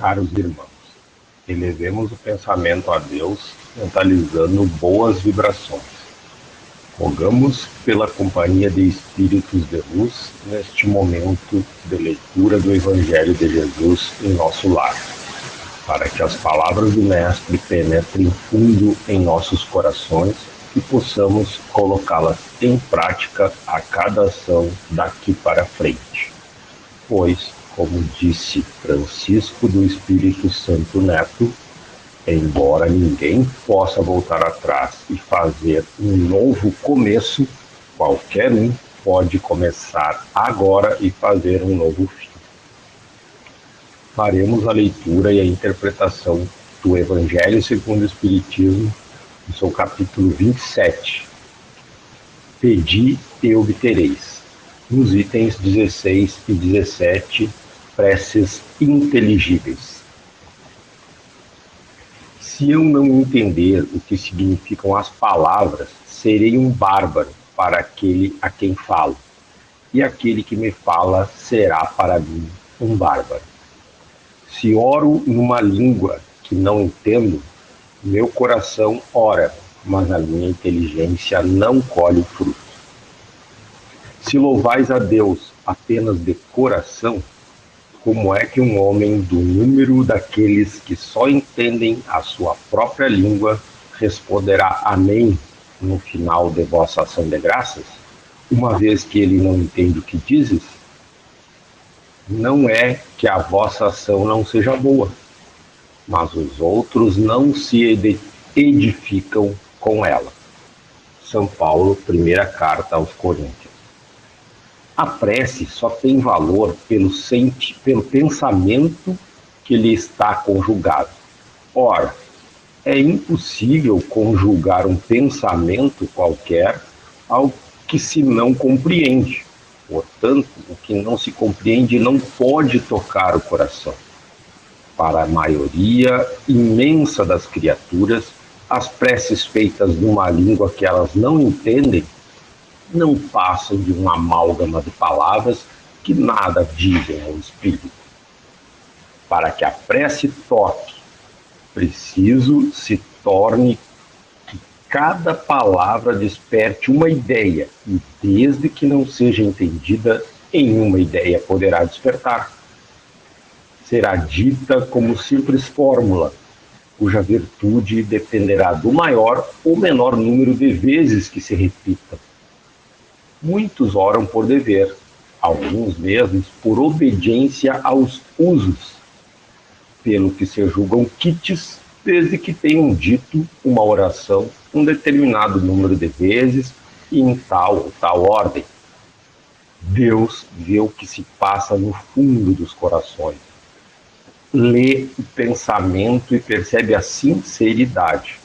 Caros irmãos, elevemos o pensamento a Deus, mentalizando boas vibrações. Rogamos pela companhia de espíritos de luz neste momento de leitura do Evangelho de Jesus em nosso lar, para que as palavras do Mestre penetrem fundo em nossos corações e possamos colocá-las em prática a cada ação daqui para frente. Pois como disse Francisco do Espírito Santo Neto, embora ninguém possa voltar atrás e fazer um novo começo, qualquer um pode começar agora e fazer um novo fim. Faremos a leitura e a interpretação do Evangelho segundo o Espiritismo, no seu capítulo 27. Pedi e obtereis, nos itens 16 e 17 preces inteligíveis. Se eu não entender o que significam as palavras, serei um bárbaro para aquele a quem falo, e aquele que me fala será para mim um bárbaro. Se oro numa língua que não entendo, meu coração ora, mas a minha inteligência não colhe o fruto. Se louvais a Deus apenas de coração, como é que um homem do número daqueles que só entendem a sua própria língua responderá Amém no final de vossa ação de graças, uma vez que ele não entende o que dizes? Não é que a vossa ação não seja boa, mas os outros não se edificam com ela. São Paulo, primeira carta aos Coríntios. A prece só tem valor pelo, senti pelo pensamento que lhe está conjugado. Ora, é impossível conjugar um pensamento qualquer ao que se não compreende. Portanto, o que não se compreende não pode tocar o coração. Para a maioria imensa das criaturas, as preces feitas numa língua que elas não entendem não passam de uma amálgama de palavras que nada dizem ao espírito. Para que a prece toque, preciso se torne que cada palavra desperte uma ideia, e desde que não seja entendida, nenhuma ideia poderá despertar. Será dita como simples fórmula, cuja virtude dependerá do maior ou menor número de vezes que se repita Muitos oram por dever, alguns mesmos por obediência aos usos, pelo que se julgam quites desde que tenham dito uma oração um determinado número de vezes e em tal ou tal ordem. Deus vê o que se passa no fundo dos corações. Lê o pensamento e percebe a sinceridade.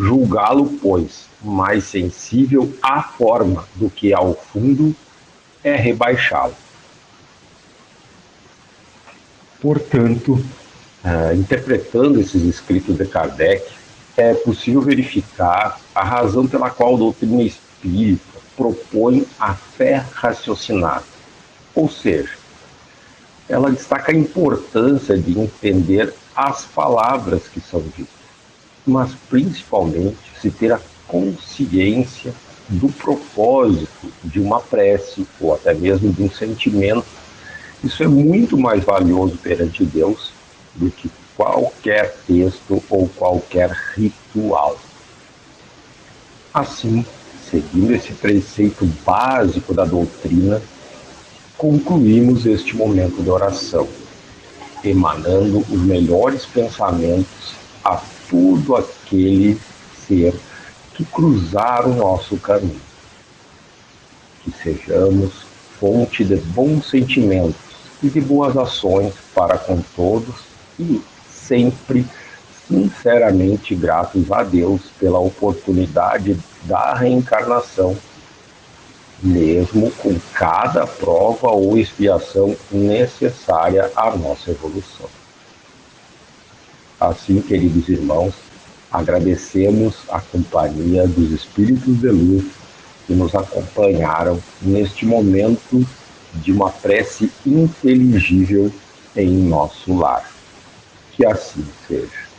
Julgá-lo, pois, mais sensível à forma do que ao fundo é rebaixá-lo. Portanto, uh, interpretando esses escritos de Kardec, é possível verificar a razão pela qual a doutrina espírita propõe a fé raciocinada. Ou seja, ela destaca a importância de entender as palavras que são ditas, mas principalmente se ter a consciência do propósito de uma prece ou até mesmo de um sentimento. Isso é muito mais valioso perante Deus do que qualquer texto ou qualquer ritual. Assim, seguindo esse preceito básico da doutrina, concluímos este momento de oração, emanando os melhores pensamentos a todo aquele ser que cruzar o nosso caminho. Que sejamos fonte de bons sentimentos e de boas ações para com todos e sempre sinceramente gratos a Deus pela oportunidade da reencarnação, mesmo com cada prova ou expiação necessária à nossa evolução. Assim, queridos irmãos, Agradecemos a companhia dos Espíritos de Luz que nos acompanharam neste momento de uma prece inteligível em nosso lar. Que assim seja.